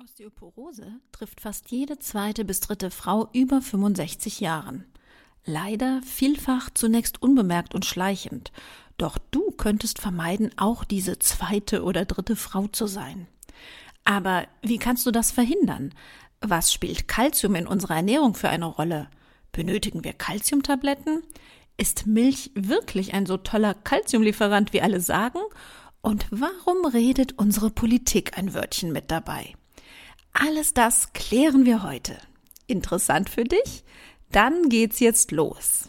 Osteoporose trifft fast jede zweite bis dritte Frau über 65 Jahren. Leider vielfach zunächst unbemerkt und schleichend. Doch du könntest vermeiden, auch diese zweite oder dritte Frau zu sein. Aber wie kannst du das verhindern? Was spielt Kalzium in unserer Ernährung für eine Rolle? Benötigen wir Kalziumtabletten? Ist Milch wirklich ein so toller Kalziumlieferant, wie alle sagen? Und warum redet unsere Politik ein Wörtchen mit dabei? Alles das klären wir heute. Interessant für dich? Dann geht's jetzt los.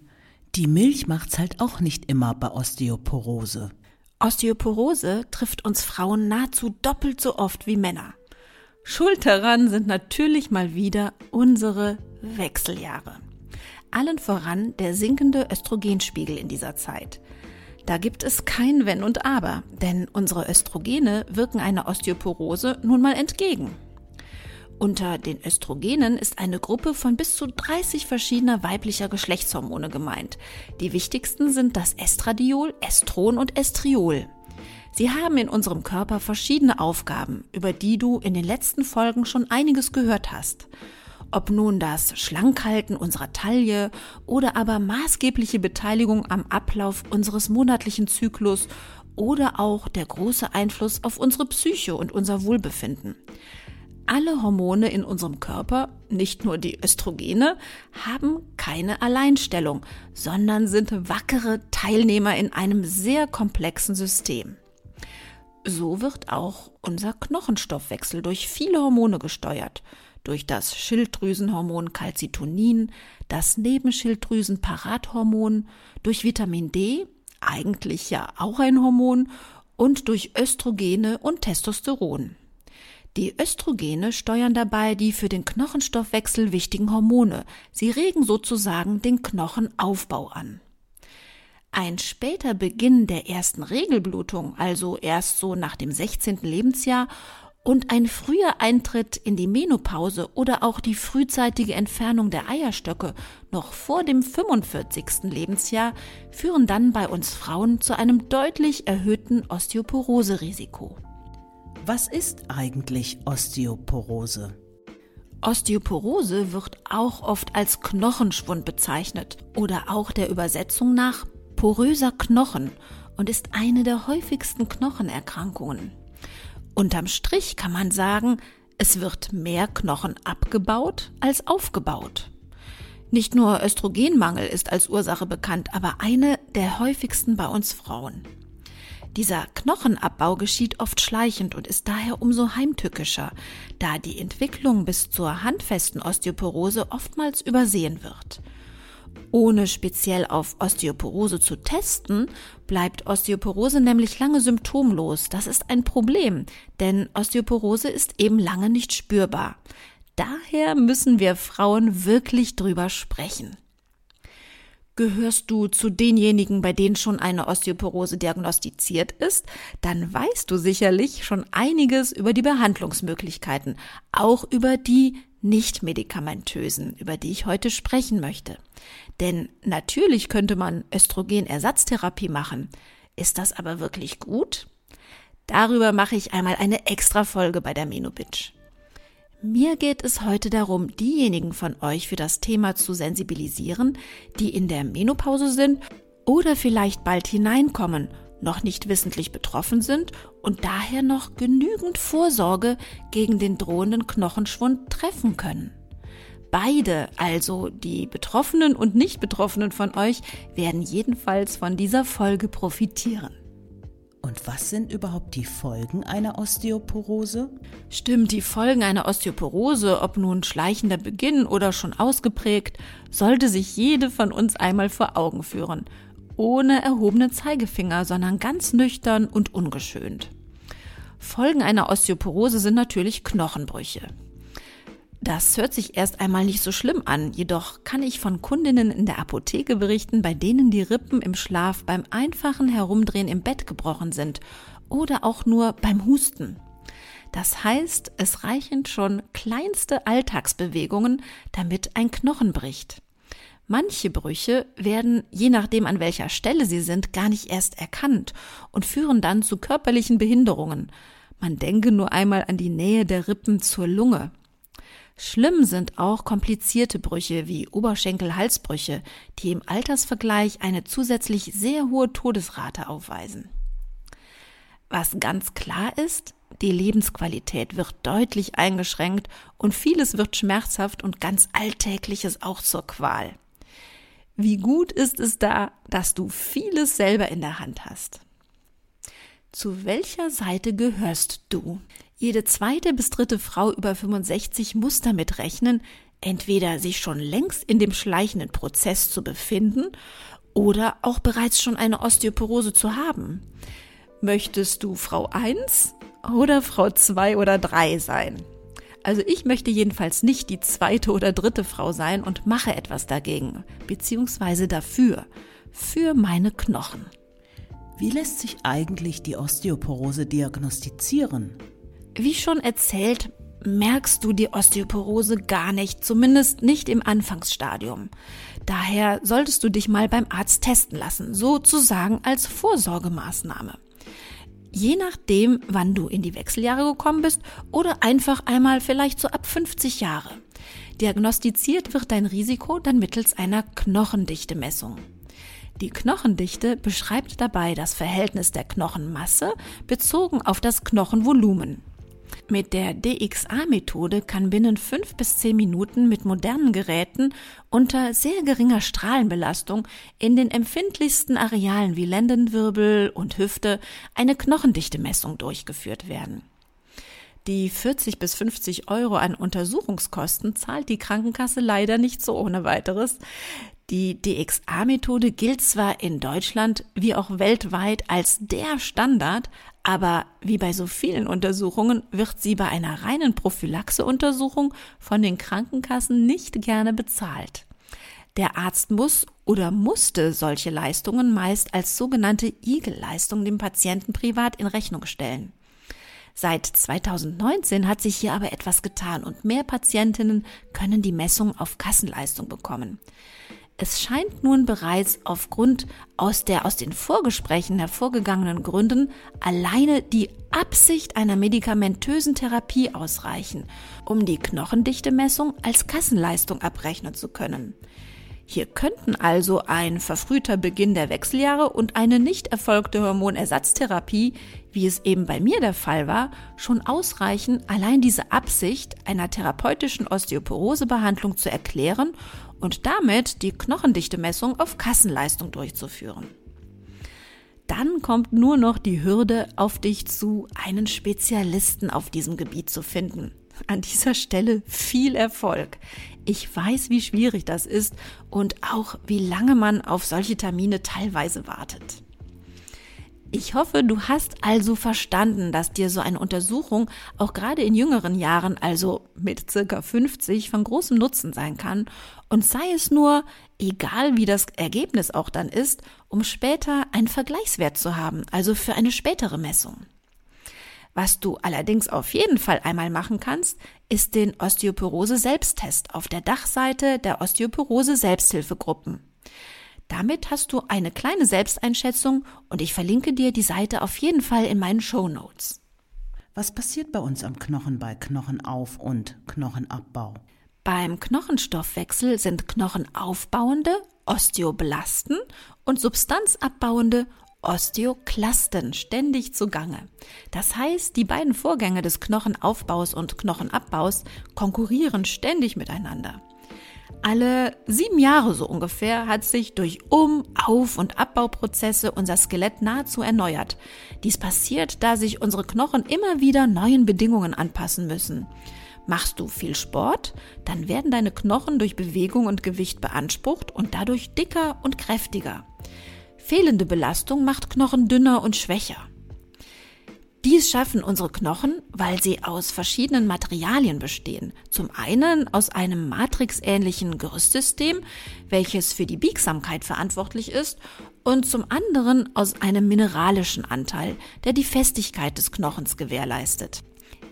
Die Milch macht's halt auch nicht immer bei Osteoporose. Osteoporose trifft uns Frauen nahezu doppelt so oft wie Männer. Schuld daran sind natürlich mal wieder unsere Wechseljahre. Allen voran der sinkende Östrogenspiegel in dieser Zeit. Da gibt es kein Wenn und Aber, denn unsere Östrogene wirken einer Osteoporose nun mal entgegen. Unter den Östrogenen ist eine Gruppe von bis zu 30 verschiedener weiblicher Geschlechtshormone gemeint. Die wichtigsten sind das Estradiol, Estron und Estriol. Sie haben in unserem Körper verschiedene Aufgaben, über die du in den letzten Folgen schon einiges gehört hast. Ob nun das Schlankhalten unserer Taille oder aber maßgebliche Beteiligung am Ablauf unseres monatlichen Zyklus oder auch der große Einfluss auf unsere Psyche und unser Wohlbefinden. Alle Hormone in unserem Körper, nicht nur die Östrogene, haben keine Alleinstellung, sondern sind wackere Teilnehmer in einem sehr komplexen System. So wird auch unser Knochenstoffwechsel durch viele Hormone gesteuert. Durch das Schilddrüsenhormon Calcitonin, das Nebenschilddrüsenparathormon, durch Vitamin D, eigentlich ja auch ein Hormon, und durch Östrogene und Testosteron. Die Östrogene steuern dabei die für den Knochenstoffwechsel wichtigen Hormone. Sie regen sozusagen den Knochenaufbau an. Ein später Beginn der ersten Regelblutung, also erst so nach dem 16. Lebensjahr, und ein früher Eintritt in die Menopause oder auch die frühzeitige Entfernung der Eierstöcke noch vor dem 45. Lebensjahr führen dann bei uns Frauen zu einem deutlich erhöhten Osteoporoserisiko. Was ist eigentlich Osteoporose? Osteoporose wird auch oft als Knochenschwund bezeichnet oder auch der Übersetzung nach poröser Knochen und ist eine der häufigsten Knochenerkrankungen. Unterm Strich kann man sagen, es wird mehr Knochen abgebaut als aufgebaut. Nicht nur Östrogenmangel ist als Ursache bekannt, aber eine der häufigsten bei uns Frauen. Dieser Knochenabbau geschieht oft schleichend und ist daher umso heimtückischer, da die Entwicklung bis zur handfesten Osteoporose oftmals übersehen wird. Ohne speziell auf Osteoporose zu testen, bleibt Osteoporose nämlich lange symptomlos. Das ist ein Problem, denn Osteoporose ist eben lange nicht spürbar. Daher müssen wir Frauen wirklich drüber sprechen. Gehörst du zu denjenigen, bei denen schon eine Osteoporose diagnostiziert ist, dann weißt du sicherlich schon einiges über die Behandlungsmöglichkeiten, auch über die nicht medikamentösen, über die ich heute sprechen möchte. Denn natürlich könnte man Östrogenersatztherapie machen. Ist das aber wirklich gut? Darüber mache ich einmal eine extra Folge bei der Menobitch. Mir geht es heute darum, diejenigen von euch für das Thema zu sensibilisieren, die in der Menopause sind oder vielleicht bald hineinkommen, noch nicht wissentlich betroffen sind und daher noch genügend Vorsorge gegen den drohenden Knochenschwund treffen können. Beide, also die Betroffenen und Nicht-Betroffenen von euch, werden jedenfalls von dieser Folge profitieren. Und was sind überhaupt die Folgen einer Osteoporose? Stimmt, die Folgen einer Osteoporose, ob nun schleichender Beginn oder schon ausgeprägt, sollte sich jede von uns einmal vor Augen führen. ohne erhobenen Zeigefinger, sondern ganz nüchtern und ungeschönt. Folgen einer Osteoporose sind natürlich Knochenbrüche. Das hört sich erst einmal nicht so schlimm an, jedoch kann ich von Kundinnen in der Apotheke berichten, bei denen die Rippen im Schlaf beim einfachen Herumdrehen im Bett gebrochen sind oder auch nur beim Husten. Das heißt, es reichen schon kleinste Alltagsbewegungen, damit ein Knochen bricht. Manche Brüche werden, je nachdem an welcher Stelle sie sind, gar nicht erst erkannt und führen dann zu körperlichen Behinderungen. Man denke nur einmal an die Nähe der Rippen zur Lunge. Schlimm sind auch komplizierte Brüche wie Oberschenkel-Halsbrüche, die im Altersvergleich eine zusätzlich sehr hohe Todesrate aufweisen. Was ganz klar ist, die Lebensqualität wird deutlich eingeschränkt und vieles wird schmerzhaft und ganz Alltägliches auch zur Qual. Wie gut ist es da, dass du vieles selber in der Hand hast? Zu welcher Seite gehörst du? Jede zweite bis dritte Frau über 65 muss damit rechnen, entweder sich schon längst in dem schleichenden Prozess zu befinden oder auch bereits schon eine Osteoporose zu haben. Möchtest du Frau 1 oder Frau 2 oder 3 sein? Also ich möchte jedenfalls nicht die zweite oder dritte Frau sein und mache etwas dagegen, beziehungsweise dafür, für meine Knochen. Wie lässt sich eigentlich die Osteoporose diagnostizieren? Wie schon erzählt, merkst du die Osteoporose gar nicht, zumindest nicht im Anfangsstadium. Daher solltest du dich mal beim Arzt testen lassen, sozusagen als Vorsorgemaßnahme je nachdem, wann du in die Wechseljahre gekommen bist oder einfach einmal vielleicht so ab 50 Jahre. Diagnostiziert wird dein Risiko dann mittels einer Knochendichte-Messung. Die Knochendichte beschreibt dabei das Verhältnis der Knochenmasse bezogen auf das Knochenvolumen. Mit der DXA-Methode kann binnen fünf bis zehn Minuten mit modernen Geräten unter sehr geringer Strahlenbelastung in den empfindlichsten Arealen wie Lendenwirbel und Hüfte eine Knochendichte-Messung durchgeführt werden. Die 40 bis 50 Euro an Untersuchungskosten zahlt die Krankenkasse leider nicht so ohne weiteres. Die DXA-Methode gilt zwar in Deutschland wie auch weltweit als der Standard, aber wie bei so vielen Untersuchungen wird sie bei einer reinen Prophylaxeuntersuchung von den Krankenkassen nicht gerne bezahlt. Der Arzt muss oder musste solche Leistungen meist als sogenannte Igel-Leistung dem Patienten privat in Rechnung stellen. Seit 2019 hat sich hier aber etwas getan und mehr Patientinnen können die Messung auf Kassenleistung bekommen. Es scheint nun bereits aufgrund aus der aus den Vorgesprächen hervorgegangenen Gründen alleine die Absicht einer medikamentösen Therapie ausreichen, um die Knochendichte-Messung als Kassenleistung abrechnen zu können. Hier könnten also ein verfrühter Beginn der Wechseljahre und eine nicht erfolgte Hormonersatztherapie, wie es eben bei mir der Fall war, schon ausreichen, allein diese Absicht einer therapeutischen Osteoporosebehandlung zu erklären und damit die Knochendichte-Messung auf Kassenleistung durchzuführen. Dann kommt nur noch die Hürde auf dich zu, einen Spezialisten auf diesem Gebiet zu finden. An dieser Stelle viel Erfolg. Ich weiß, wie schwierig das ist und auch, wie lange man auf solche Termine teilweise wartet. Ich hoffe, du hast also verstanden, dass dir so eine Untersuchung auch gerade in jüngeren Jahren, also mit circa 50, von großem Nutzen sein kann und sei es nur, egal wie das Ergebnis auch dann ist, um später einen Vergleichswert zu haben, also für eine spätere Messung. Was du allerdings auf jeden Fall einmal machen kannst, ist den Osteoporose-Selbsttest auf der Dachseite der Osteoporose-Selbsthilfegruppen. Damit hast du eine kleine Selbsteinschätzung und ich verlinke dir die Seite auf jeden Fall in meinen Show Notes. Was passiert bei uns am Knochen bei Knochenauf- und Knochenabbau? Beim Knochenstoffwechsel sind knochenaufbauende Osteoblasten und substanzabbauende Osteoklasten ständig zugange. Das heißt, die beiden Vorgänge des Knochenaufbaus und Knochenabbaus konkurrieren ständig miteinander. Alle sieben Jahre so ungefähr hat sich durch Um-, Auf- und Abbauprozesse unser Skelett nahezu erneuert. Dies passiert, da sich unsere Knochen immer wieder neuen Bedingungen anpassen müssen. Machst du viel Sport, dann werden deine Knochen durch Bewegung und Gewicht beansprucht und dadurch dicker und kräftiger. Fehlende Belastung macht Knochen dünner und schwächer. Dies schaffen unsere Knochen, weil sie aus verschiedenen Materialien bestehen. Zum einen aus einem matrixähnlichen Gerüstsystem, welches für die Biegsamkeit verantwortlich ist, und zum anderen aus einem mineralischen Anteil, der die Festigkeit des Knochens gewährleistet.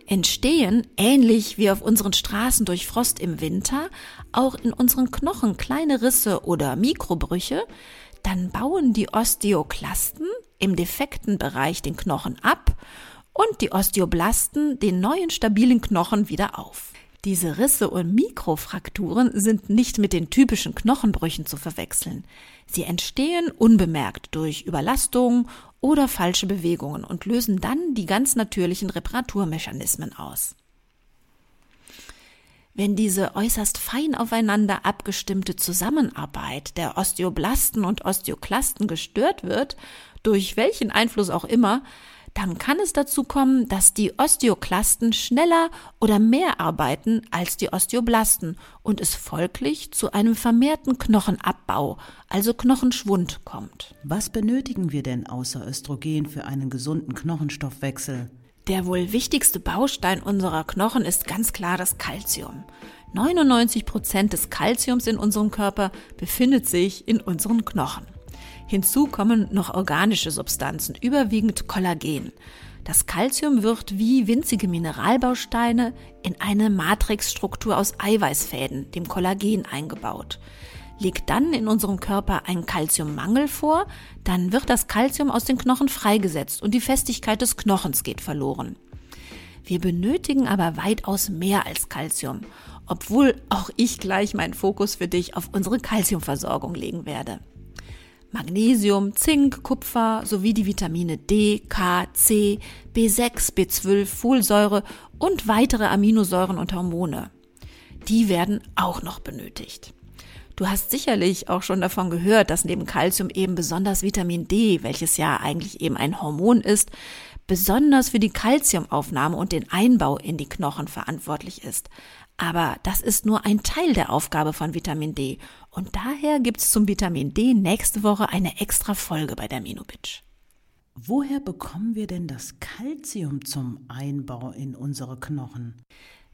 Entstehen, ähnlich wie auf unseren Straßen durch Frost im Winter, auch in unseren Knochen kleine Risse oder Mikrobrüche, dann bauen die Osteoklasten im defekten Bereich den Knochen ab und die Osteoblasten den neuen stabilen Knochen wieder auf. Diese Risse und Mikrofrakturen sind nicht mit den typischen Knochenbrüchen zu verwechseln. Sie entstehen unbemerkt durch Überlastung oder falsche Bewegungen und lösen dann die ganz natürlichen Reparaturmechanismen aus. Wenn diese äußerst fein aufeinander abgestimmte Zusammenarbeit der Osteoblasten und Osteoklasten gestört wird, durch welchen Einfluss auch immer, dann kann es dazu kommen, dass die Osteoklasten schneller oder mehr arbeiten als die Osteoblasten und es folglich zu einem vermehrten Knochenabbau, also Knochenschwund kommt. Was benötigen wir denn außer Östrogen für einen gesunden Knochenstoffwechsel? Der wohl wichtigste Baustein unserer Knochen ist ganz klar das Calcium. 99 Prozent des Calciums in unserem Körper befindet sich in unseren Knochen. Hinzu kommen noch organische Substanzen, überwiegend Kollagen. Das Calcium wird wie winzige Mineralbausteine in eine Matrixstruktur aus Eiweißfäden, dem Kollagen, eingebaut. Liegt dann in unserem Körper ein Calciummangel vor, dann wird das Calcium aus den Knochen freigesetzt und die Festigkeit des Knochens geht verloren. Wir benötigen aber weitaus mehr als Calcium, obwohl auch ich gleich meinen Fokus für dich auf unsere Calciumversorgung legen werde. Magnesium, Zink, Kupfer sowie die Vitamine D, K, C, B6, B12, Folsäure und weitere Aminosäuren und Hormone. Die werden auch noch benötigt. Du hast sicherlich auch schon davon gehört, dass neben Calcium eben besonders Vitamin D, welches ja eigentlich eben ein Hormon ist, besonders für die Calciumaufnahme und den Einbau in die Knochen verantwortlich ist. Aber das ist nur ein Teil der Aufgabe von Vitamin D. Und daher gibt's zum Vitamin D nächste Woche eine extra Folge bei der Minobitch. Woher bekommen wir denn das Kalzium zum Einbau in unsere Knochen?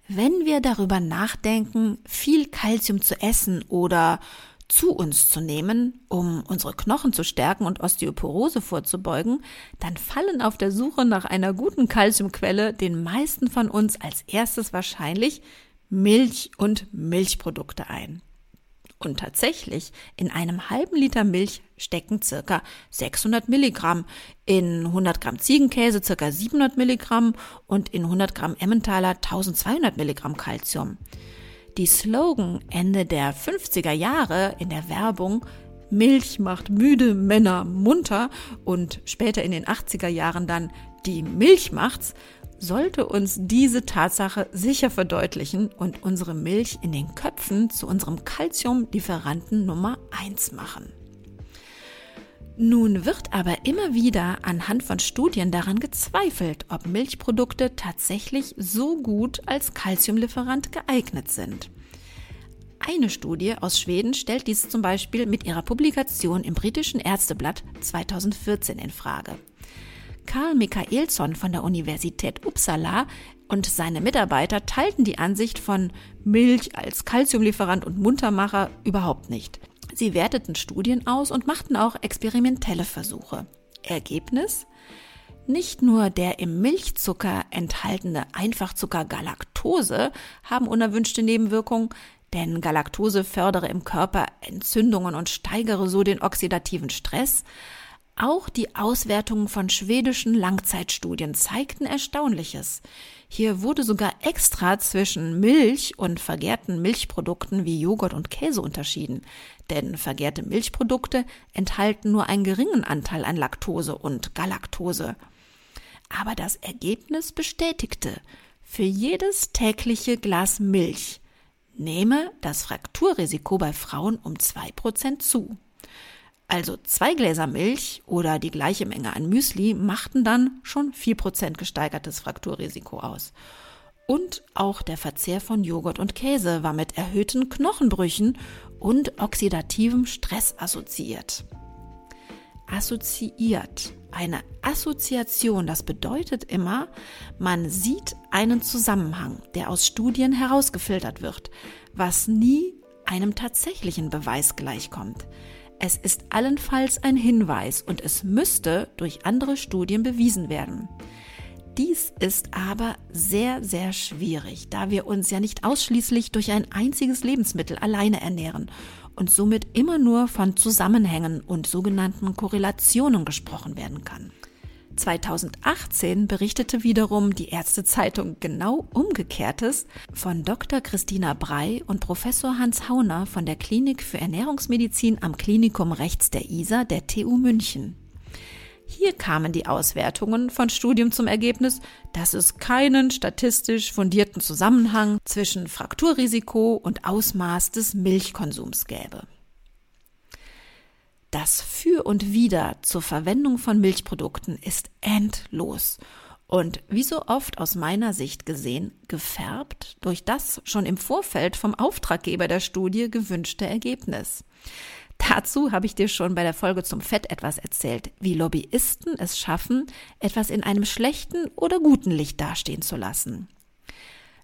Wenn wir darüber nachdenken, viel Kalzium zu essen oder zu uns zu nehmen, um unsere Knochen zu stärken und Osteoporose vorzubeugen, dann fallen auf der Suche nach einer guten Kalziumquelle den meisten von uns als erstes wahrscheinlich Milch und Milchprodukte ein. Und tatsächlich, in einem halben Liter Milch stecken circa 600 Milligramm, in 100 Gramm Ziegenkäse circa 700 Milligramm und in 100 Gramm Emmentaler 1200 Milligramm Calcium. Die Slogan Ende der 50er Jahre in der Werbung Milch macht müde Männer munter und später in den 80er Jahren dann die Milch macht's sollte uns diese Tatsache sicher verdeutlichen und unsere Milch in den Köpfen zu unserem Calciumlieferanten Nummer 1 machen. Nun wird aber immer wieder anhand von Studien daran gezweifelt, ob Milchprodukte tatsächlich so gut als Calciumlieferant geeignet sind. Eine Studie aus Schweden stellt dies zum Beispiel mit ihrer Publikation im britischen Ärzteblatt 2014 in Frage. Karl Michaelsson von der Universität Uppsala und seine Mitarbeiter teilten die Ansicht von Milch als Kalziumlieferant und Muntermacher überhaupt nicht. Sie werteten Studien aus und machten auch experimentelle Versuche. Ergebnis? Nicht nur der im Milchzucker enthaltene Einfachzucker Galaktose haben unerwünschte Nebenwirkungen, denn Galaktose fördere im Körper Entzündungen und steigere so den oxidativen Stress, auch die Auswertungen von schwedischen Langzeitstudien zeigten Erstaunliches. Hier wurde sogar extra zwischen Milch und vergärten Milchprodukten wie Joghurt und Käse unterschieden, denn vergärte Milchprodukte enthalten nur einen geringen Anteil an Laktose und Galaktose. Aber das Ergebnis bestätigte, für jedes tägliche Glas Milch nehme das Frakturrisiko bei Frauen um zwei Prozent zu. Also zwei Gläser Milch oder die gleiche Menge an Müsli machten dann schon vier Prozent gesteigertes Frakturrisiko aus. Und auch der Verzehr von Joghurt und Käse war mit erhöhten Knochenbrüchen und oxidativem Stress assoziiert. assoziiert. Eine Assoziation, das bedeutet immer, man sieht einen Zusammenhang, der aus Studien herausgefiltert wird, was nie einem tatsächlichen Beweis gleichkommt. Es ist allenfalls ein Hinweis und es müsste durch andere Studien bewiesen werden. Dies ist aber sehr, sehr schwierig, da wir uns ja nicht ausschließlich durch ein einziges Lebensmittel alleine ernähren und somit immer nur von Zusammenhängen und sogenannten Korrelationen gesprochen werden kann. 2018 berichtete wiederum die Ärztezeitung genau Umgekehrtes von Dr. Christina Brey und Professor Hans Hauner von der Klinik für Ernährungsmedizin am Klinikum rechts der ISA der TU München. Hier kamen die Auswertungen von Studien zum Ergebnis, dass es keinen statistisch fundierten Zusammenhang zwischen Frakturrisiko und Ausmaß des Milchkonsums gäbe. Das Für und Wider zur Verwendung von Milchprodukten ist endlos und wie so oft aus meiner Sicht gesehen gefärbt durch das schon im Vorfeld vom Auftraggeber der Studie gewünschte Ergebnis. Dazu habe ich dir schon bei der Folge zum Fett etwas erzählt, wie Lobbyisten es schaffen, etwas in einem schlechten oder guten Licht dastehen zu lassen.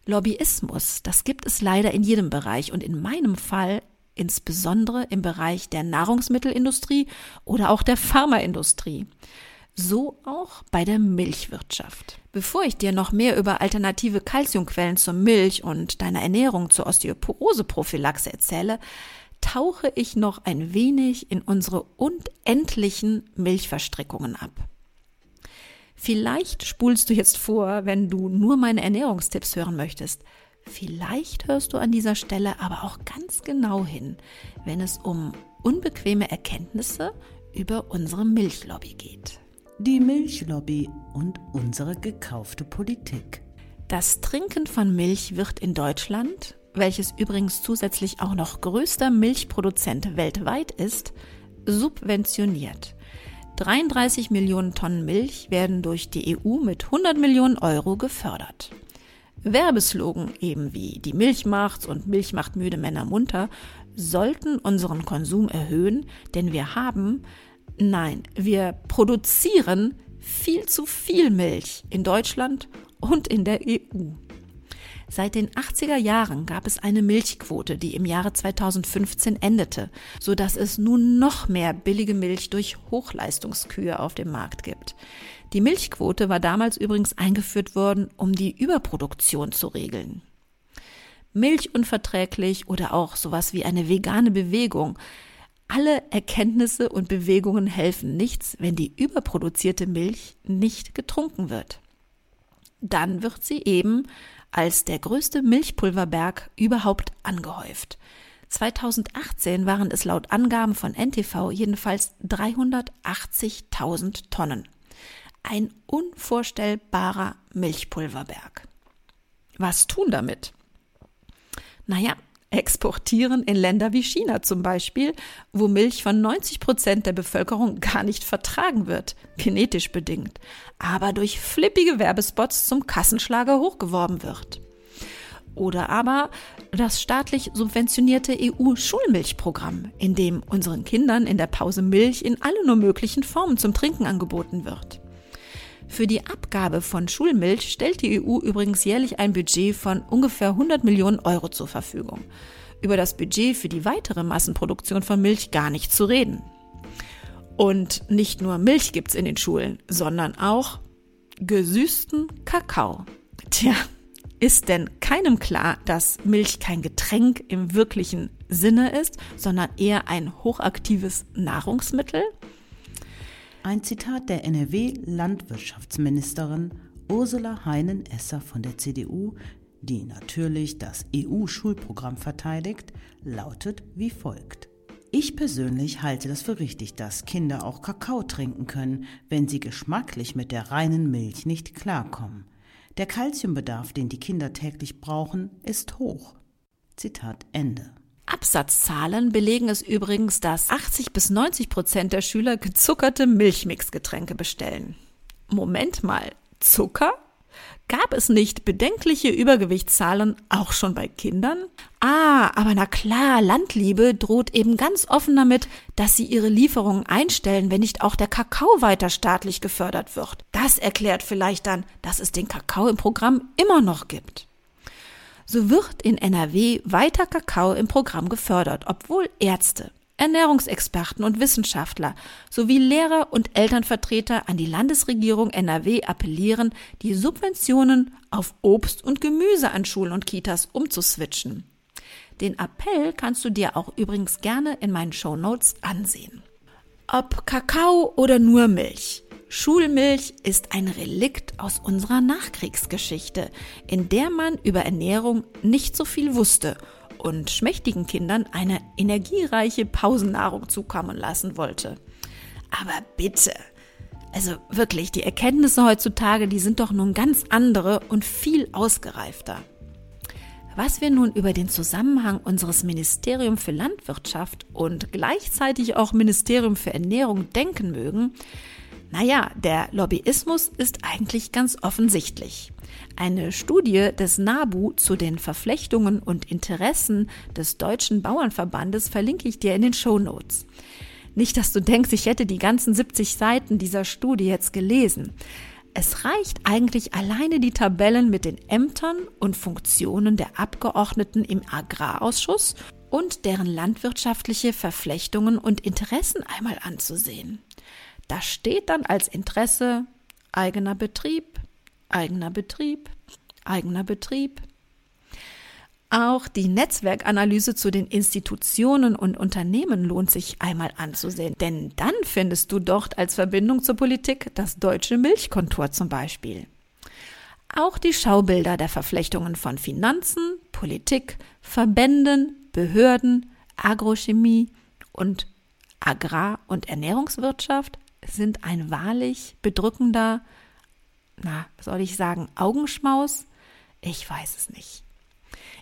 Lobbyismus, das gibt es leider in jedem Bereich und in meinem Fall insbesondere im Bereich der Nahrungsmittelindustrie oder auch der Pharmaindustrie. So auch bei der Milchwirtschaft. Bevor ich dir noch mehr über alternative Kalziumquellen zur Milch und deiner Ernährung zur Osteoporose-Prophylaxe erzähle, tauche ich noch ein wenig in unsere unendlichen Milchverstrickungen ab. Vielleicht spulst du jetzt vor, wenn du nur meine Ernährungstipps hören möchtest. Vielleicht hörst du an dieser Stelle aber auch ganz genau hin, wenn es um unbequeme Erkenntnisse über unsere Milchlobby geht. Die Milchlobby und unsere gekaufte Politik. Das Trinken von Milch wird in Deutschland welches übrigens zusätzlich auch noch größter Milchproduzent weltweit ist, subventioniert. 33 Millionen Tonnen Milch werden durch die EU mit 100 Millionen Euro gefördert. Werbeslogan eben wie die Milch macht's und Milch macht müde Männer munter sollten unseren Konsum erhöhen, denn wir haben, nein, wir produzieren viel zu viel Milch in Deutschland und in der EU. Seit den 80er Jahren gab es eine Milchquote, die im Jahre 2015 endete, so dass es nun noch mehr billige Milch durch Hochleistungskühe auf dem Markt gibt. Die Milchquote war damals übrigens eingeführt worden, um die Überproduktion zu regeln. Milchunverträglich oder auch sowas wie eine vegane Bewegung. Alle Erkenntnisse und Bewegungen helfen nichts, wenn die überproduzierte Milch nicht getrunken wird. Dann wird sie eben als der größte Milchpulverberg überhaupt angehäuft. 2018 waren es laut Angaben von NTV jedenfalls 380.000 Tonnen. Ein unvorstellbarer Milchpulverberg. Was tun damit? Naja, exportieren in Länder wie China zum Beispiel, wo Milch von 90 Prozent der Bevölkerung gar nicht vertragen wird, genetisch bedingt, aber durch flippige Werbespots zum Kassenschlager hochgeworben wird. Oder aber das staatlich subventionierte EU-Schulmilchprogramm, in dem unseren Kindern in der Pause Milch in alle nur möglichen Formen zum Trinken angeboten wird. Für die Abgabe von Schulmilch stellt die EU übrigens jährlich ein Budget von ungefähr 100 Millionen Euro zur Verfügung. Über das Budget für die weitere Massenproduktion von Milch gar nicht zu reden. Und nicht nur Milch gibt's in den Schulen, sondern auch gesüßten Kakao. Tja, ist denn keinem klar, dass Milch kein Getränk im wirklichen Sinne ist, sondern eher ein hochaktives Nahrungsmittel? Ein Zitat der NRW-Landwirtschaftsministerin Ursula Heinen-Esser von der CDU, die natürlich das EU-Schulprogramm verteidigt, lautet wie folgt. Ich persönlich halte das für richtig, dass Kinder auch Kakao trinken können, wenn sie geschmacklich mit der reinen Milch nicht klarkommen. Der Kalziumbedarf, den die Kinder täglich brauchen, ist hoch. Zitat Ende. Absatzzahlen belegen es übrigens, dass 80 bis 90 Prozent der Schüler gezuckerte Milchmixgetränke bestellen. Moment mal, Zucker? Gab es nicht bedenkliche Übergewichtszahlen auch schon bei Kindern? Ah, aber na klar, Landliebe droht eben ganz offen damit, dass sie ihre Lieferungen einstellen, wenn nicht auch der Kakao weiter staatlich gefördert wird. Das erklärt vielleicht dann, dass es den Kakao im Programm immer noch gibt. So wird in NRW weiter Kakao im Programm gefördert, obwohl Ärzte, Ernährungsexperten und Wissenschaftler sowie Lehrer und Elternvertreter an die Landesregierung NRW appellieren, die Subventionen auf Obst und Gemüse an Schulen und Kitas umzuswitchen. Den Appell kannst du dir auch übrigens gerne in meinen Show Notes ansehen. Ob Kakao oder nur Milch. Schulmilch ist ein Relikt aus unserer Nachkriegsgeschichte, in der man über Ernährung nicht so viel wusste und schmächtigen Kindern eine energiereiche Pausennahrung zukommen lassen wollte. Aber bitte, also wirklich, die Erkenntnisse heutzutage, die sind doch nun ganz andere und viel ausgereifter. Was wir nun über den Zusammenhang unseres Ministerium für Landwirtschaft und gleichzeitig auch Ministerium für Ernährung denken mögen, naja, der Lobbyismus ist eigentlich ganz offensichtlich. Eine Studie des NABU zu den Verflechtungen und Interessen des Deutschen Bauernverbandes verlinke ich dir in den Show Notes. Nicht, dass du denkst, ich hätte die ganzen 70 Seiten dieser Studie jetzt gelesen. Es reicht eigentlich alleine die Tabellen mit den Ämtern und Funktionen der Abgeordneten im Agrarausschuss und deren landwirtschaftliche Verflechtungen und Interessen einmal anzusehen. Da steht dann als Interesse eigener Betrieb, eigener Betrieb, eigener Betrieb. Auch die Netzwerkanalyse zu den Institutionen und Unternehmen lohnt sich einmal anzusehen, denn dann findest du dort als Verbindung zur Politik das deutsche Milchkontor zum Beispiel. Auch die Schaubilder der Verflechtungen von Finanzen, Politik, Verbänden, Behörden, Agrochemie und Agrar- und Ernährungswirtschaft sind ein wahrlich bedrückender, na, was soll ich sagen, Augenschmaus? Ich weiß es nicht.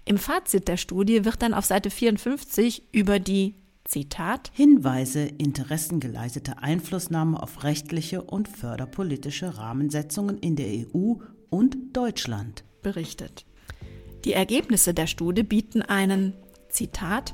Im Fazit der Studie wird dann auf Seite 54 über die Zitat Hinweise interessengeleitete Einflussnahme auf rechtliche und förderpolitische Rahmensetzungen in der EU und Deutschland berichtet. Die Ergebnisse der Studie bieten einen Zitat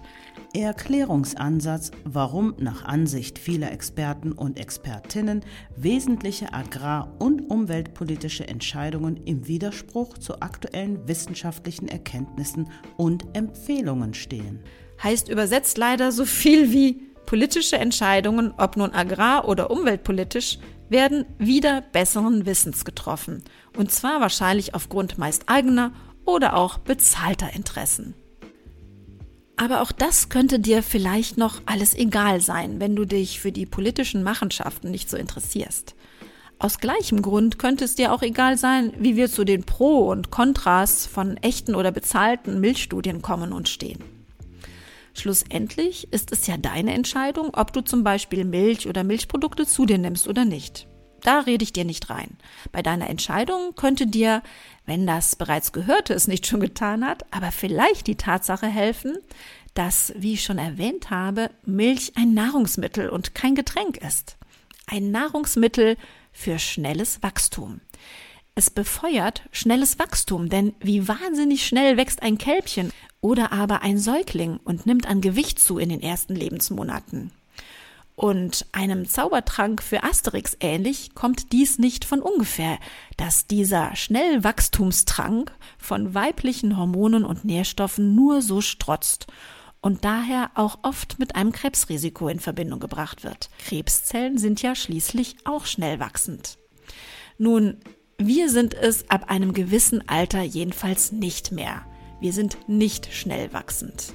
Erklärungsansatz, warum nach Ansicht vieler Experten und Expertinnen wesentliche agrar- und umweltpolitische Entscheidungen im Widerspruch zu aktuellen wissenschaftlichen Erkenntnissen und Empfehlungen stehen. Heißt übersetzt leider so viel wie politische Entscheidungen, ob nun agrar- oder umweltpolitisch, werden wieder besseren Wissens getroffen. Und zwar wahrscheinlich aufgrund meist eigener oder auch bezahlter Interessen. Aber auch das könnte dir vielleicht noch alles egal sein, wenn du dich für die politischen Machenschaften nicht so interessierst. Aus gleichem Grund könnte es dir auch egal sein, wie wir zu den Pro und Kontras von echten oder bezahlten Milchstudien kommen und stehen. Schlussendlich ist es ja deine Entscheidung, ob du zum Beispiel Milch oder Milchprodukte zu dir nimmst oder nicht. Da rede ich dir nicht rein. Bei deiner Entscheidung könnte dir, wenn das bereits Gehörte es nicht schon getan hat, aber vielleicht die Tatsache helfen, dass, wie ich schon erwähnt habe, Milch ein Nahrungsmittel und kein Getränk ist. Ein Nahrungsmittel für schnelles Wachstum. Es befeuert schnelles Wachstum, denn wie wahnsinnig schnell wächst ein Kälbchen oder aber ein Säugling und nimmt an Gewicht zu in den ersten Lebensmonaten. Und einem Zaubertrank für Asterix ähnlich kommt dies nicht von ungefähr, dass dieser Schnellwachstumstrank von weiblichen Hormonen und Nährstoffen nur so strotzt und daher auch oft mit einem Krebsrisiko in Verbindung gebracht wird. Krebszellen sind ja schließlich auch schnell wachsend. Nun, wir sind es ab einem gewissen Alter jedenfalls nicht mehr. Wir sind nicht schnell wachsend.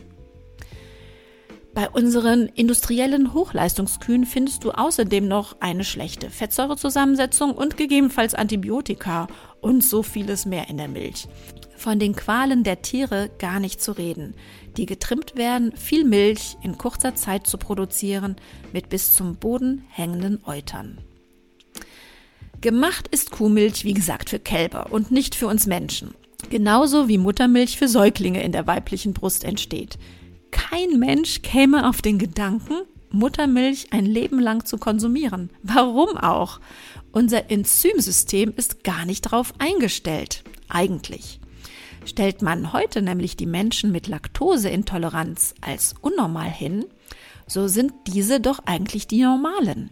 Bei unseren industriellen Hochleistungskühen findest du außerdem noch eine schlechte Fettsäurezusammensetzung und gegebenenfalls Antibiotika und so vieles mehr in der Milch. Von den Qualen der Tiere gar nicht zu reden, die getrimmt werden, viel Milch in kurzer Zeit zu produzieren mit bis zum Boden hängenden Eutern. Gemacht ist Kuhmilch, wie gesagt, für Kälber und nicht für uns Menschen. Genauso wie Muttermilch für Säuglinge in der weiblichen Brust entsteht kein Mensch käme auf den Gedanken, Muttermilch ein Leben lang zu konsumieren. Warum auch? Unser Enzymsystem ist gar nicht darauf eingestellt, eigentlich. Stellt man heute nämlich die Menschen mit Laktoseintoleranz als unnormal hin, so sind diese doch eigentlich die normalen.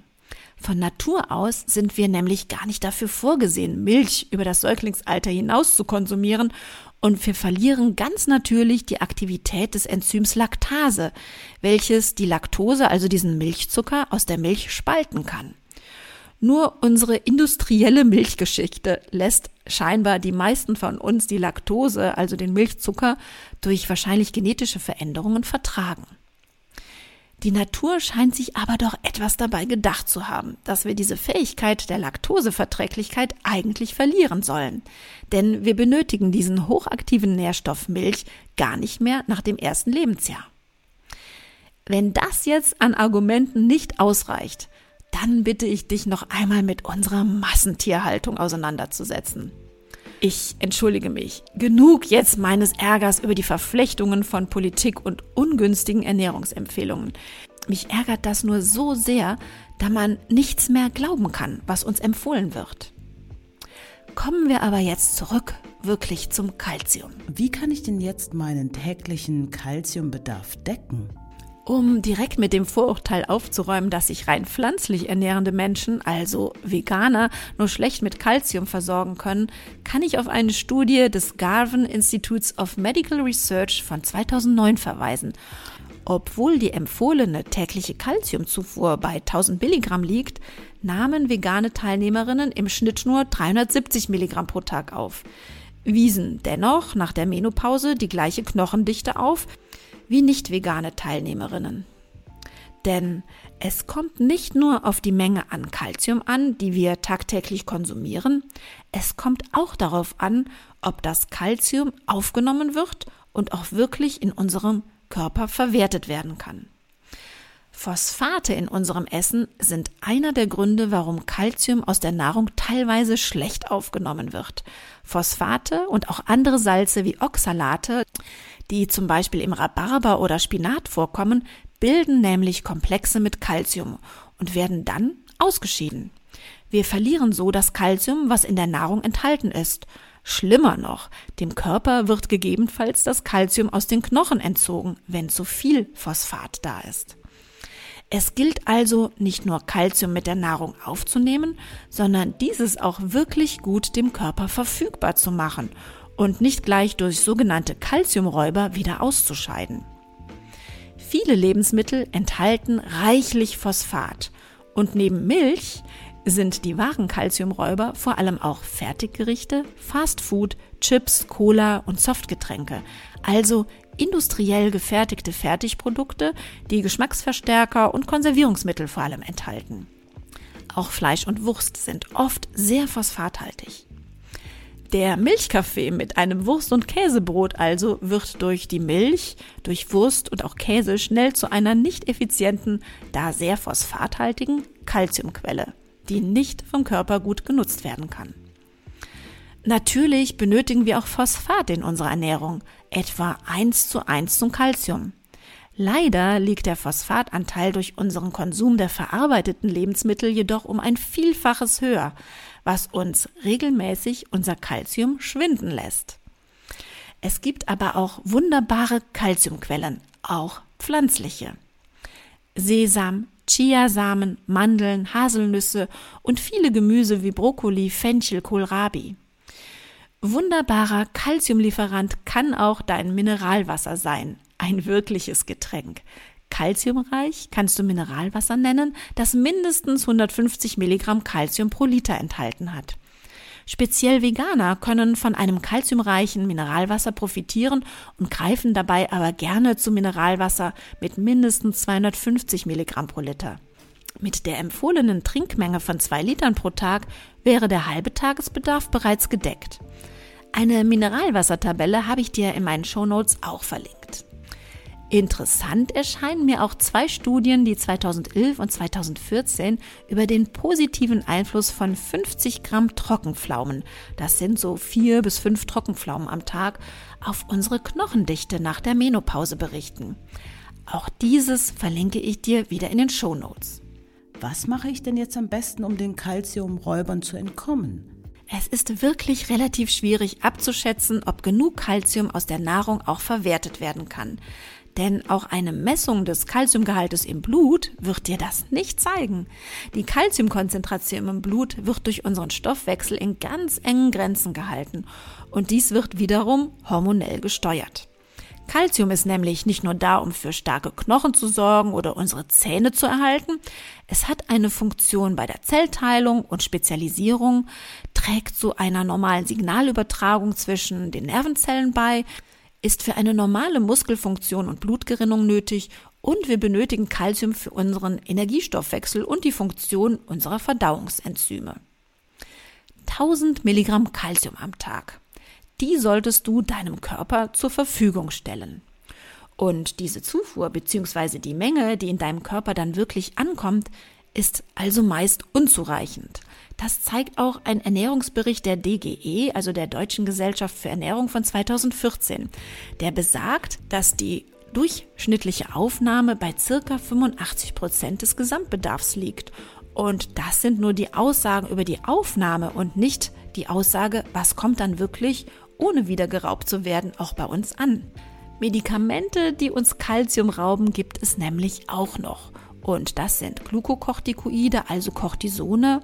Von Natur aus sind wir nämlich gar nicht dafür vorgesehen, Milch über das Säuglingsalter hinaus zu konsumieren und wir verlieren ganz natürlich die Aktivität des Enzyms Laktase, welches die Laktose, also diesen Milchzucker, aus der Milch spalten kann. Nur unsere industrielle Milchgeschichte lässt scheinbar die meisten von uns die Laktose, also den Milchzucker, durch wahrscheinlich genetische Veränderungen vertragen. Die Natur scheint sich aber doch etwas dabei gedacht zu haben, dass wir diese Fähigkeit der Laktoseverträglichkeit eigentlich verlieren sollen. Denn wir benötigen diesen hochaktiven Nährstoff Milch gar nicht mehr nach dem ersten Lebensjahr. Wenn das jetzt an Argumenten nicht ausreicht, dann bitte ich dich noch einmal mit unserer Massentierhaltung auseinanderzusetzen. Ich entschuldige mich. Genug jetzt meines Ärgers über die Verflechtungen von Politik und ungünstigen Ernährungsempfehlungen. Mich ärgert das nur so sehr, da man nichts mehr glauben kann, was uns empfohlen wird. Kommen wir aber jetzt zurück wirklich zum Kalzium. Wie kann ich denn jetzt meinen täglichen Kalziumbedarf decken? Um direkt mit dem Vorurteil aufzuräumen, dass sich rein pflanzlich ernährende Menschen, also Veganer, nur schlecht mit Kalzium versorgen können, kann ich auf eine Studie des Garvan Institutes of Medical Research von 2009 verweisen. Obwohl die empfohlene tägliche Kalziumzufuhr bei 1000 Milligramm liegt, nahmen vegane Teilnehmerinnen im Schnitt nur 370 Milligramm pro Tag auf, wiesen dennoch nach der Menopause die gleiche Knochendichte auf, wie nicht vegane Teilnehmerinnen. Denn es kommt nicht nur auf die Menge an Kalzium an, die wir tagtäglich konsumieren, es kommt auch darauf an, ob das Kalzium aufgenommen wird und auch wirklich in unserem Körper verwertet werden kann. Phosphate in unserem Essen sind einer der Gründe, warum Kalzium aus der Nahrung teilweise schlecht aufgenommen wird. Phosphate und auch andere Salze wie Oxalate die zum Beispiel im Rhabarber oder Spinat vorkommen, bilden nämlich Komplexe mit Calcium und werden dann ausgeschieden. Wir verlieren so das Calcium, was in der Nahrung enthalten ist. Schlimmer noch, dem Körper wird gegebenenfalls das Calcium aus den Knochen entzogen, wenn zu viel Phosphat da ist. Es gilt also nicht nur Calcium mit der Nahrung aufzunehmen, sondern dieses auch wirklich gut dem Körper verfügbar zu machen und nicht gleich durch sogenannte Calciumräuber wieder auszuscheiden. Viele Lebensmittel enthalten reichlich Phosphat und neben Milch sind die wahren Calciumräuber vor allem auch Fertiggerichte, Fastfood, Chips, Cola und Softgetränke, also industriell gefertigte Fertigprodukte, die Geschmacksverstärker und Konservierungsmittel vor allem enthalten. Auch Fleisch und Wurst sind oft sehr phosphathaltig. Der Milchkaffee mit einem Wurst- und Käsebrot also wird durch die Milch, durch Wurst und auch Käse schnell zu einer nicht effizienten, da sehr phosphathaltigen Kalziumquelle, die nicht vom Körper gut genutzt werden kann. Natürlich benötigen wir auch Phosphat in unserer Ernährung, etwa 1 zu 1 zum Kalzium. Leider liegt der Phosphatanteil durch unseren Konsum der verarbeiteten Lebensmittel jedoch um ein Vielfaches höher, was uns regelmäßig unser Kalzium schwinden lässt. Es gibt aber auch wunderbare Kalziumquellen, auch pflanzliche. Sesam, Chiasamen, Mandeln, Haselnüsse und viele Gemüse wie Brokkoli, Fenchel, Kohlrabi. Wunderbarer Kalziumlieferant kann auch dein Mineralwasser sein, ein wirkliches Getränk. Calciumreich kannst du Mineralwasser nennen, das mindestens 150 Milligramm Calcium pro Liter enthalten hat. Speziell Veganer können von einem calciumreichen Mineralwasser profitieren und greifen dabei aber gerne zu Mineralwasser mit mindestens 250 Milligramm pro Liter. Mit der empfohlenen Trinkmenge von zwei Litern pro Tag wäre der halbe Tagesbedarf bereits gedeckt. Eine Mineralwassertabelle habe ich dir in meinen Shownotes auch verlinkt. Interessant erscheinen mir auch zwei Studien, die 2011 und 2014 über den positiven Einfluss von 50 Gramm Trockenpflaumen, das sind so vier bis fünf Trockenpflaumen am Tag, auf unsere Knochendichte nach der Menopause berichten. Auch dieses verlinke ich dir wieder in den Show Notes. Was mache ich denn jetzt am besten, um den Calciumräubern zu entkommen? Es ist wirklich relativ schwierig abzuschätzen, ob genug Calcium aus der Nahrung auch verwertet werden kann. Denn auch eine Messung des Calciumgehaltes im Blut wird dir das nicht zeigen. Die Calciumkonzentration im Blut wird durch unseren Stoffwechsel in ganz engen Grenzen gehalten und dies wird wiederum hormonell gesteuert. Calcium ist nämlich nicht nur da, um für starke Knochen zu sorgen oder unsere Zähne zu erhalten. Es hat eine Funktion bei der Zellteilung und Spezialisierung, trägt zu einer normalen Signalübertragung zwischen den Nervenzellen bei, ist für eine normale Muskelfunktion und Blutgerinnung nötig und wir benötigen Kalzium für unseren Energiestoffwechsel und die Funktion unserer Verdauungsenzyme. 1000 Milligramm Kalzium am Tag. Die solltest du deinem Körper zur Verfügung stellen. Und diese Zufuhr bzw. die Menge, die in deinem Körper dann wirklich ankommt, ist also meist unzureichend. Das zeigt auch ein Ernährungsbericht der DGE, also der Deutschen Gesellschaft für Ernährung von 2014. Der besagt, dass die durchschnittliche Aufnahme bei circa 85 Prozent des Gesamtbedarfs liegt. Und das sind nur die Aussagen über die Aufnahme und nicht die Aussage, was kommt dann wirklich, ohne wieder geraubt zu werden, auch bei uns an. Medikamente, die uns Kalzium rauben, gibt es nämlich auch noch. Und das sind Glukokortikoide, also Cortisone,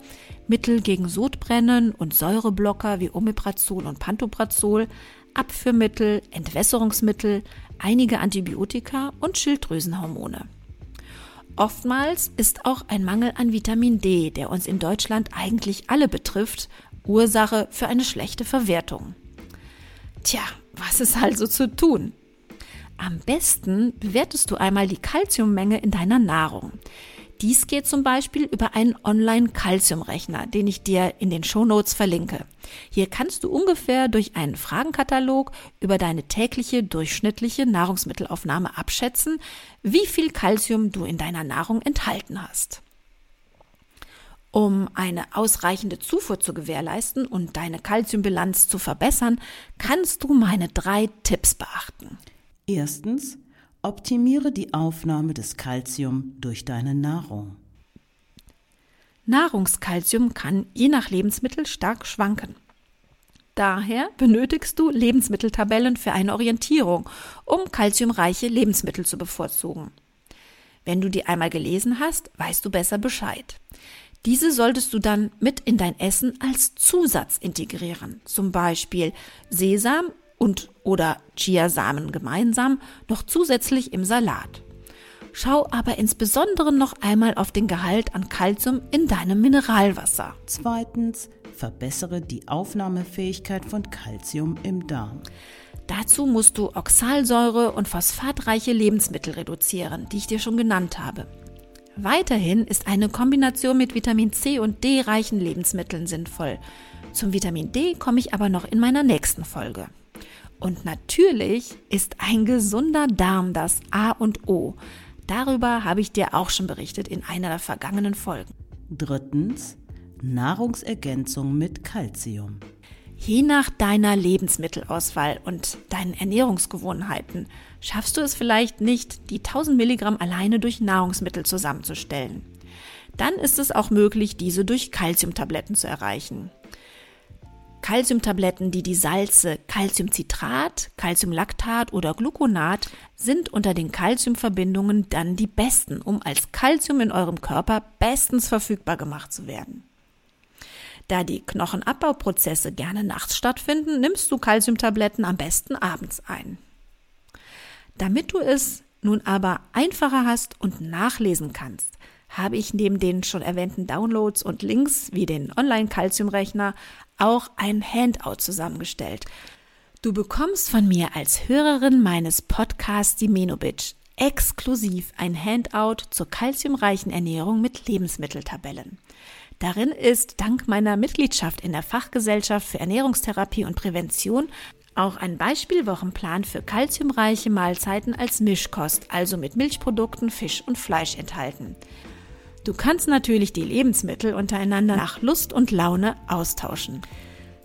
Mittel gegen Sodbrennen und Säureblocker wie Omeprazol und Pantoprazol, Abführmittel, Entwässerungsmittel, einige Antibiotika und Schilddrüsenhormone. Oftmals ist auch ein Mangel an Vitamin D, der uns in Deutschland eigentlich alle betrifft, Ursache für eine schlechte Verwertung. Tja, was ist also zu tun? Am besten bewertest du einmal die Kalziummenge in deiner Nahrung. Dies geht zum Beispiel über einen Online-Kalziumrechner, den ich dir in den Shownotes verlinke. Hier kannst du ungefähr durch einen Fragenkatalog über deine tägliche durchschnittliche Nahrungsmittelaufnahme abschätzen, wie viel Kalzium du in deiner Nahrung enthalten hast. Um eine ausreichende Zufuhr zu gewährleisten und deine Kalziumbilanz zu verbessern, kannst du meine drei Tipps beachten. Erstens, optimiere die Aufnahme des Kalzium durch deine Nahrung. Nahrungskalzium kann je nach Lebensmittel stark schwanken. Daher benötigst du Lebensmitteltabellen für eine Orientierung, um kalziumreiche Lebensmittel zu bevorzugen. Wenn du die einmal gelesen hast, weißt du besser Bescheid. Diese solltest du dann mit in dein Essen als Zusatz integrieren, zum Beispiel Sesam und oder Chiasamen gemeinsam noch zusätzlich im Salat. Schau aber insbesondere noch einmal auf den Gehalt an Kalzium in deinem Mineralwasser. Zweitens, verbessere die Aufnahmefähigkeit von Kalzium im Darm. Dazu musst du Oxalsäure und phosphatreiche Lebensmittel reduzieren, die ich dir schon genannt habe. Weiterhin ist eine Kombination mit Vitamin C und D reichen Lebensmitteln sinnvoll. Zum Vitamin D komme ich aber noch in meiner nächsten Folge. Und natürlich ist ein gesunder Darm das A und O. Darüber habe ich dir auch schon berichtet in einer der vergangenen Folgen. Drittens, Nahrungsergänzung mit Kalzium. Je nach deiner Lebensmittelauswahl und deinen Ernährungsgewohnheiten schaffst du es vielleicht nicht, die 1000 Milligramm alleine durch Nahrungsmittel zusammenzustellen. Dann ist es auch möglich, diese durch Kalziumtabletten zu erreichen. Calciumtabletten, die die Salze Calciumcitrat, Calciumlactat oder Gluconat sind unter den Calciumverbindungen dann die besten, um als Calcium in eurem Körper bestens verfügbar gemacht zu werden. Da die Knochenabbauprozesse gerne nachts stattfinden, nimmst du Calciumtabletten am besten abends ein. Damit du es nun aber einfacher hast und nachlesen kannst, habe ich neben den schon erwähnten Downloads und Links wie den Online-Calcium-Rechner auch ein Handout zusammengestellt. Du bekommst von mir als Hörerin meines Podcasts die Menobitch exklusiv ein Handout zur kalziumreichen Ernährung mit Lebensmitteltabellen. Darin ist dank meiner Mitgliedschaft in der Fachgesellschaft für Ernährungstherapie und Prävention auch ein Beispielwochenplan für kalziumreiche Mahlzeiten als Mischkost, also mit Milchprodukten, Fisch und Fleisch enthalten. Du kannst natürlich die Lebensmittel untereinander nach Lust und Laune austauschen.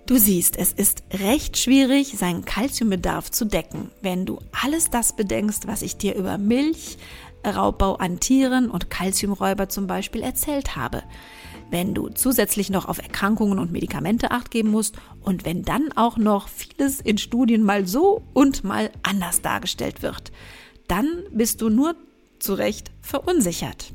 Du siehst, es ist recht schwierig, seinen Kalziumbedarf zu decken, wenn du alles das bedenkst, was ich dir über Milch, Raubbau an Tieren und Kalziumräuber zum Beispiel erzählt habe. Wenn du zusätzlich noch auf Erkrankungen und Medikamente acht geben musst und wenn dann auch noch vieles in Studien mal so und mal anders dargestellt wird, dann bist du nur zu Recht verunsichert.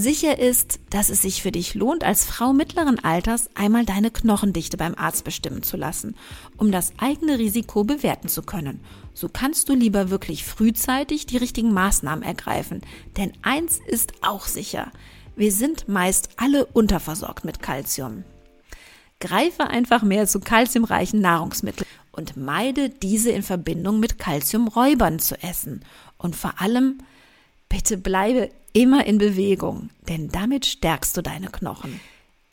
Sicher ist, dass es sich für dich lohnt, als Frau mittleren Alters einmal deine Knochendichte beim Arzt bestimmen zu lassen, um das eigene Risiko bewerten zu können. So kannst du lieber wirklich frühzeitig die richtigen Maßnahmen ergreifen. Denn eins ist auch sicher. Wir sind meist alle unterversorgt mit Kalzium. Greife einfach mehr zu kalziumreichen Nahrungsmitteln und meide diese in Verbindung mit Kalziumräubern zu essen. Und vor allem, bitte bleibe immer in Bewegung, denn damit stärkst du deine Knochen.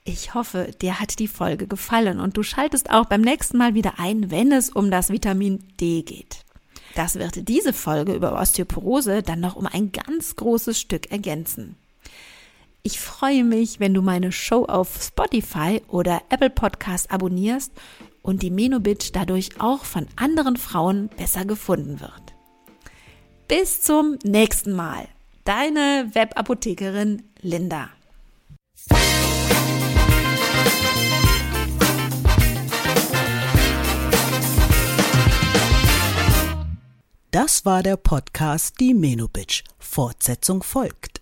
Ich hoffe, dir hat die Folge gefallen und du schaltest auch beim nächsten Mal wieder ein, wenn es um das Vitamin D geht. Das wird diese Folge über Osteoporose dann noch um ein ganz großes Stück ergänzen. Ich freue mich, wenn du meine Show auf Spotify oder Apple Podcast abonnierst und die Menobit dadurch auch von anderen Frauen besser gefunden wird. Bis zum nächsten Mal. Deine Webapothekerin Linda. Das war der Podcast Die Menobitch. Fortsetzung folgt.